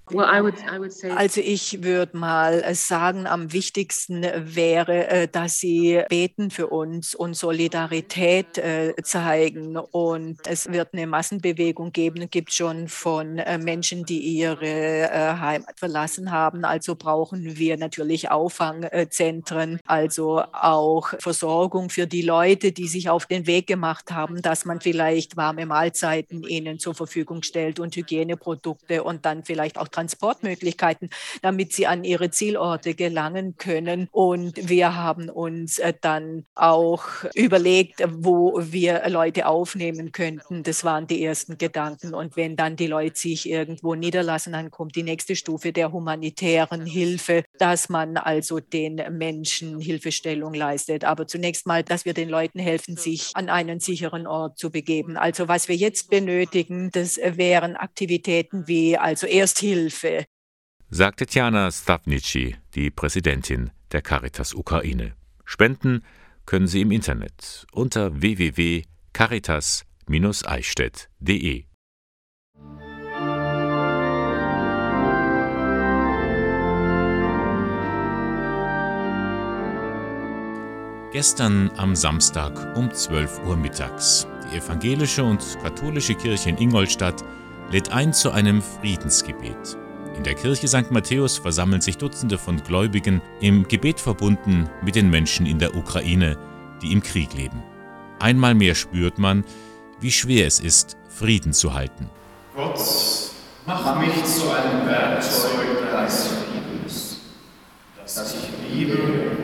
Also ich würde mal sagen, am wichtigsten wäre, äh, dass sie beten für uns und Solidarität äh, zeigen. Und es wird eine Massenbewegung geben, gibt schon von äh, Menschen, die ihre Heimat verlassen haben. Also brauchen wir natürlich Auffangzentren, also auch Versorgung für die Leute, die sich auf den Weg gemacht haben, dass man vielleicht warme Mahlzeiten ihnen zur Verfügung stellt und Hygieneprodukte und dann vielleicht auch Transportmöglichkeiten, damit sie an ihre Zielorte gelangen können. Und wir haben uns äh, dann auch überlegt, wo wir Leute aufnehmen könnten. Das waren die ersten Gedanken. Und wenn dann die Leute sich irgendwo niederlassen, dann kommt die nächste Stufe der humanitären Hilfe, dass man also den Menschen Hilfestellung leistet. Aber zunächst mal, dass wir den Leuten helfen, sich an einen sicheren Ort zu begeben. Also was wir jetzt benötigen, das wären Aktivitäten wie also Ersthilfe, Hilfe. Sagt Tatjana Stavnici, die Präsidentin der Caritas Ukraine. Spenden können Sie im Internet unter www.caritas-eichstätt.de. Gestern am Samstag um 12 Uhr mittags. Die evangelische und katholische Kirche in Ingolstadt lädt ein zu einem Friedensgebet. In der Kirche St. Matthäus versammeln sich Dutzende von Gläubigen im Gebet verbunden mit den Menschen in der Ukraine, die im Krieg leben. Einmal mehr spürt man, wie schwer es ist, Frieden zu halten. Gott, mach mich zu einem Werkzeug deines Friedens, dass ich liebe,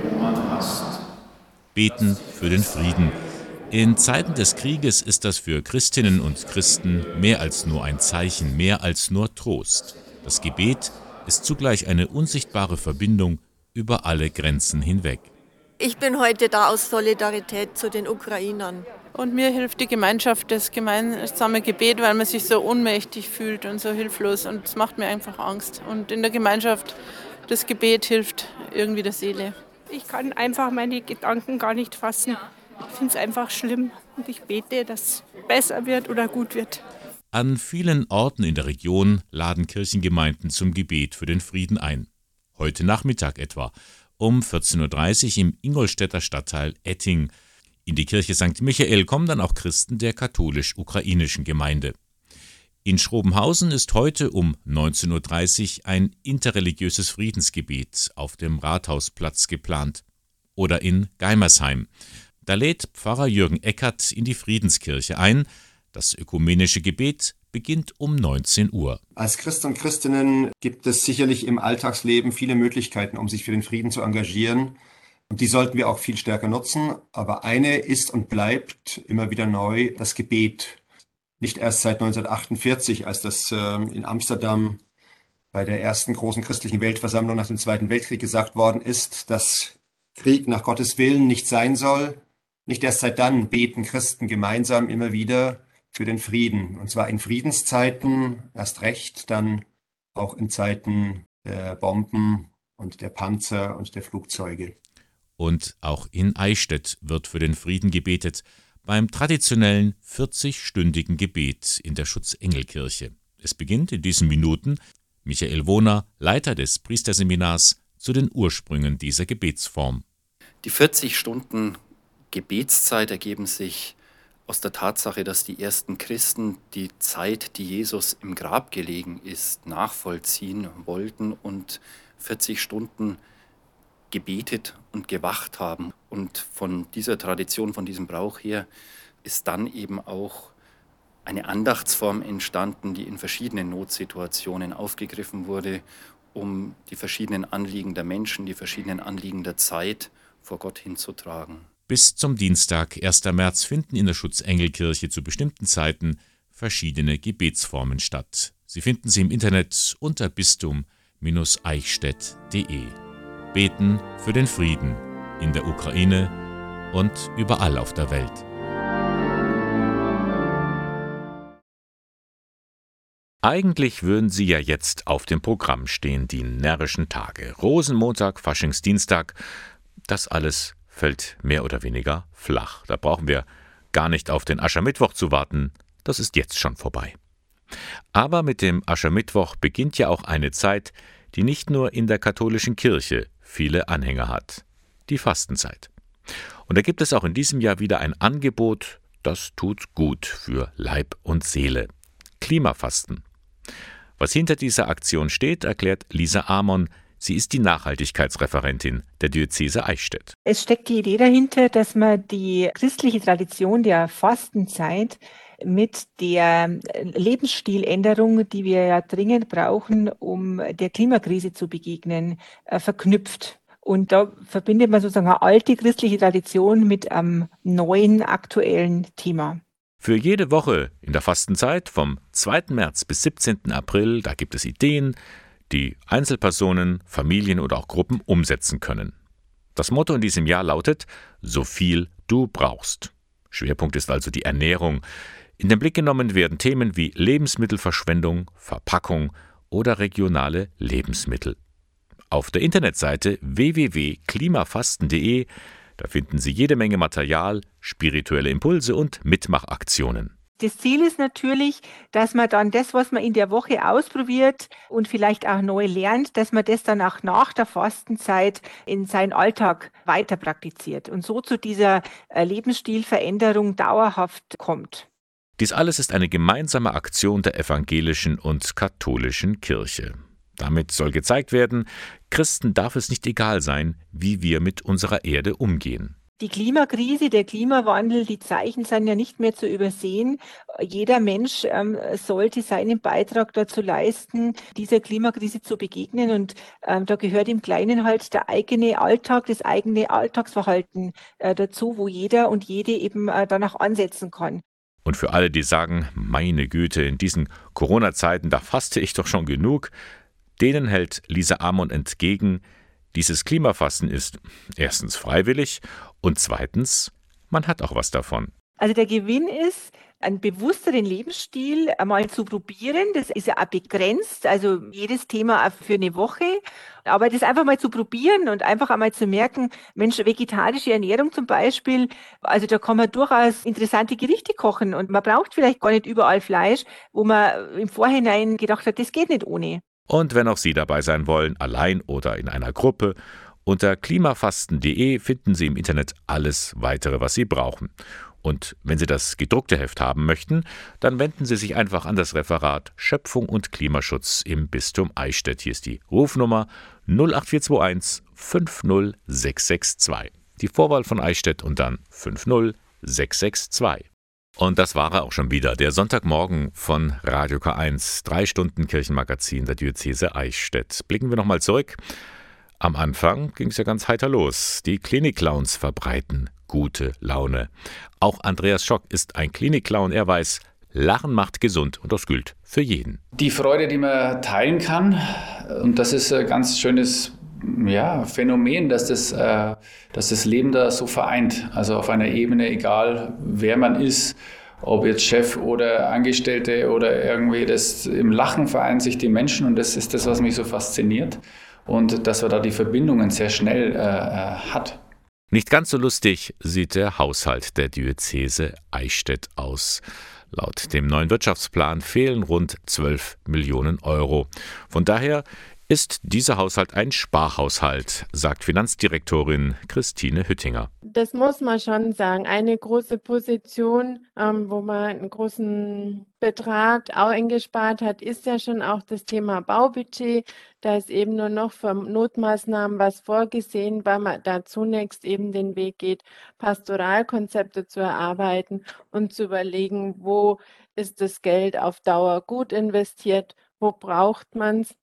wo man hasst. Beten für den Frieden in Zeiten des Krieges ist das für Christinnen und Christen mehr als nur ein Zeichen, mehr als nur Trost. Das Gebet ist zugleich eine unsichtbare Verbindung über alle Grenzen hinweg. Ich bin heute da aus Solidarität zu den Ukrainern. Und mir hilft die Gemeinschaft, das gemeinsame Gebet, weil man sich so ohnmächtig fühlt und so hilflos. Und es macht mir einfach Angst. Und in der Gemeinschaft, das Gebet hilft irgendwie der Seele. Ich kann einfach meine Gedanken gar nicht fassen. Ich finde es einfach schlimm und ich bete, dass es besser wird oder gut wird. An vielen Orten in der Region laden Kirchengemeinden zum Gebet für den Frieden ein. Heute Nachmittag etwa um 14.30 Uhr im Ingolstädter Stadtteil Etting. In die Kirche St. Michael kommen dann auch Christen der katholisch-ukrainischen Gemeinde. In Schrobenhausen ist heute um 19.30 Uhr ein interreligiöses Friedensgebet auf dem Rathausplatz geplant. Oder in Geimersheim. Da lädt Pfarrer Jürgen Eckert in die Friedenskirche ein. Das ökumenische Gebet beginnt um 19 Uhr. Als Christen und Christinnen gibt es sicherlich im Alltagsleben viele Möglichkeiten, um sich für den Frieden zu engagieren. Und die sollten wir auch viel stärker nutzen. Aber eine ist und bleibt immer wieder neu das Gebet. Nicht erst seit 1948, als das äh, in Amsterdam bei der ersten großen christlichen Weltversammlung nach dem Zweiten Weltkrieg gesagt worden ist, dass Krieg nach Gottes Willen nicht sein soll, nicht erst seit dann beten Christen gemeinsam immer wieder für den Frieden. Und zwar in Friedenszeiten erst recht, dann auch in Zeiten der Bomben und der Panzer und der Flugzeuge. Und auch in Eichstätt wird für den Frieden gebetet, beim traditionellen 40-stündigen Gebet in der Schutzengelkirche. Es beginnt in diesen Minuten Michael Wohner, Leiter des Priesterseminars, zu den Ursprüngen dieser Gebetsform. Die 40 Stunden Gebetszeit ergeben sich aus der Tatsache, dass die ersten Christen die Zeit, die Jesus im Grab gelegen ist, nachvollziehen wollten und 40 Stunden gebetet und gewacht haben. Und von dieser Tradition, von diesem Brauch her, ist dann eben auch eine Andachtsform entstanden, die in verschiedenen Notsituationen aufgegriffen wurde, um die verschiedenen Anliegen der Menschen, die verschiedenen Anliegen der Zeit vor Gott hinzutragen. Bis zum Dienstag, 1. März, finden in der Schutzengelkirche zu bestimmten Zeiten verschiedene Gebetsformen statt. Sie finden sie im Internet unter bistum-eichstätt.de. Beten für den Frieden in der Ukraine und überall auf der Welt. Eigentlich würden sie ja jetzt auf dem Programm stehen, die närrischen Tage. Rosenmontag, Faschingsdienstag, das alles fällt mehr oder weniger flach. Da brauchen wir gar nicht auf den Aschermittwoch zu warten, das ist jetzt schon vorbei. Aber mit dem Aschermittwoch beginnt ja auch eine Zeit, die nicht nur in der katholischen Kirche viele Anhänger hat, die Fastenzeit. Und da gibt es auch in diesem Jahr wieder ein Angebot, das tut gut für Leib und Seele. Klimafasten. Was hinter dieser Aktion steht, erklärt Lisa Amon. Sie ist die Nachhaltigkeitsreferentin der Diözese Eichstätt. Es steckt die Idee dahinter, dass man die christliche Tradition der Fastenzeit mit der Lebensstiländerung, die wir ja dringend brauchen, um der Klimakrise zu begegnen, äh, verknüpft. Und da verbindet man sozusagen eine alte christliche Tradition mit einem neuen aktuellen Thema. Für jede Woche in der Fastenzeit vom 2. März bis 17. April, da gibt es Ideen, die Einzelpersonen, Familien oder auch Gruppen umsetzen können. Das Motto in diesem Jahr lautet So viel du brauchst. Schwerpunkt ist also die Ernährung. In den Blick genommen werden Themen wie Lebensmittelverschwendung, Verpackung oder regionale Lebensmittel. Auf der Internetseite www.klimafasten.de da finden Sie jede Menge Material, spirituelle Impulse und Mitmachaktionen. Das Ziel ist natürlich, dass man dann das, was man in der Woche ausprobiert und vielleicht auch neu lernt, dass man das dann auch nach der Fastenzeit in seinen Alltag weiter praktiziert und so zu dieser äh, Lebensstilveränderung dauerhaft kommt. Dies alles ist eine gemeinsame Aktion der evangelischen und katholischen Kirche. Damit soll gezeigt werden, Christen darf es nicht egal sein, wie wir mit unserer Erde umgehen. Die Klimakrise, der Klimawandel, die Zeichen sind ja nicht mehr zu übersehen. Jeder Mensch ähm, sollte seinen Beitrag dazu leisten, dieser Klimakrise zu begegnen. Und ähm, da gehört im Kleinen halt der eigene Alltag, das eigene Alltagsverhalten äh, dazu, wo jeder und jede eben äh, danach ansetzen kann. Und für alle, die sagen, meine Güte, in diesen Corona-Zeiten, da faste ich doch schon genug, Denen hält Lisa Amon entgegen, dieses Klimafasten ist erstens freiwillig und zweitens, man hat auch was davon. Also der Gewinn ist, einen bewussteren Lebensstil einmal zu probieren. Das ist ja auch begrenzt, also jedes Thema für eine Woche. Aber das einfach mal zu probieren und einfach einmal zu merken, Mensch, vegetarische Ernährung zum Beispiel, also da kann man durchaus interessante Gerichte kochen und man braucht vielleicht gar nicht überall Fleisch, wo man im Vorhinein gedacht hat, das geht nicht ohne. Und wenn auch Sie dabei sein wollen, allein oder in einer Gruppe, unter klimafasten.de finden Sie im Internet alles weitere, was Sie brauchen. Und wenn Sie das gedruckte Heft haben möchten, dann wenden Sie sich einfach an das Referat Schöpfung und Klimaschutz im Bistum Eichstätt. Hier ist die Rufnummer 08421 50662. Die Vorwahl von Eichstätt und dann 50662. Und das war er auch schon wieder, der Sonntagmorgen von Radio K1, drei Stunden Kirchenmagazin der Diözese Eichstätt. Blicken wir nochmal zurück. Am Anfang ging es ja ganz heiter los. Die Klinikclowns verbreiten gute Laune. Auch Andreas Schock ist ein Klinikclown. Er weiß, Lachen macht gesund und das gilt für jeden. Die Freude, die man teilen kann, und das ist ein ganz schönes ja, Phänomen, dass das, äh, dass das Leben da so vereint. Also auf einer Ebene, egal wer man ist, ob jetzt Chef oder Angestellte oder irgendwie, das im Lachen vereinen sich die Menschen und das ist das, was mich so fasziniert. Und dass man da die Verbindungen sehr schnell äh, äh hat. Nicht ganz so lustig sieht der Haushalt der Diözese Eichstätt aus. Laut dem neuen Wirtschaftsplan fehlen rund 12 Millionen Euro. Von daher ist dieser Haushalt ein Sparhaushalt, sagt Finanzdirektorin Christine Hüttinger. Das muss man schon sagen. Eine große Position, ähm, wo man einen großen Betrag auch eingespart hat, ist ja schon auch das Thema Baubudget. Da ist eben nur noch für Notmaßnahmen was vorgesehen, weil man da zunächst eben den Weg geht, Pastoralkonzepte zu erarbeiten und zu überlegen, wo ist das Geld auf Dauer gut investiert, wo braucht man es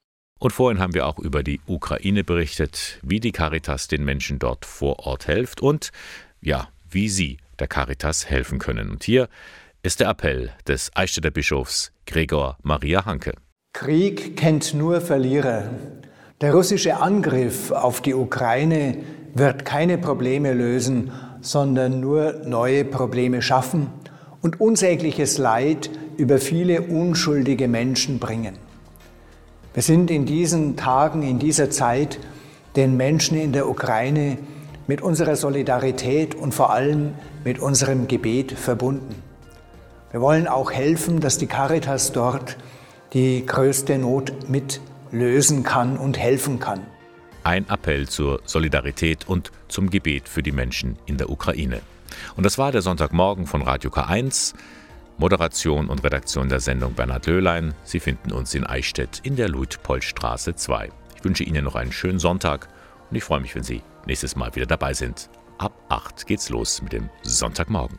und vorhin haben wir auch über die Ukraine berichtet, wie die Caritas den Menschen dort vor Ort hilft und ja, wie Sie der Caritas helfen können. Und hier ist der Appell des Eichstätter Bischofs Gregor Maria Hanke. Krieg kennt nur Verlierer. Der russische Angriff auf die Ukraine wird keine Probleme lösen, sondern nur neue Probleme schaffen und unsägliches Leid über viele unschuldige Menschen bringen. Wir sind in diesen Tagen, in dieser Zeit den Menschen in der Ukraine mit unserer Solidarität und vor allem mit unserem Gebet verbunden. Wir wollen auch helfen, dass die Caritas dort die größte Not mit lösen kann und helfen kann. Ein Appell zur Solidarität und zum Gebet für die Menschen in der Ukraine. Und das war der Sonntagmorgen von Radio K1. Moderation und Redaktion der Sendung Bernhard Löhlein. Sie finden uns in Eichstätt in der Luitpoldstraße 2. Ich wünsche Ihnen noch einen schönen Sonntag und ich freue mich, wenn Sie nächstes Mal wieder dabei sind. Ab 8 geht's los mit dem Sonntagmorgen.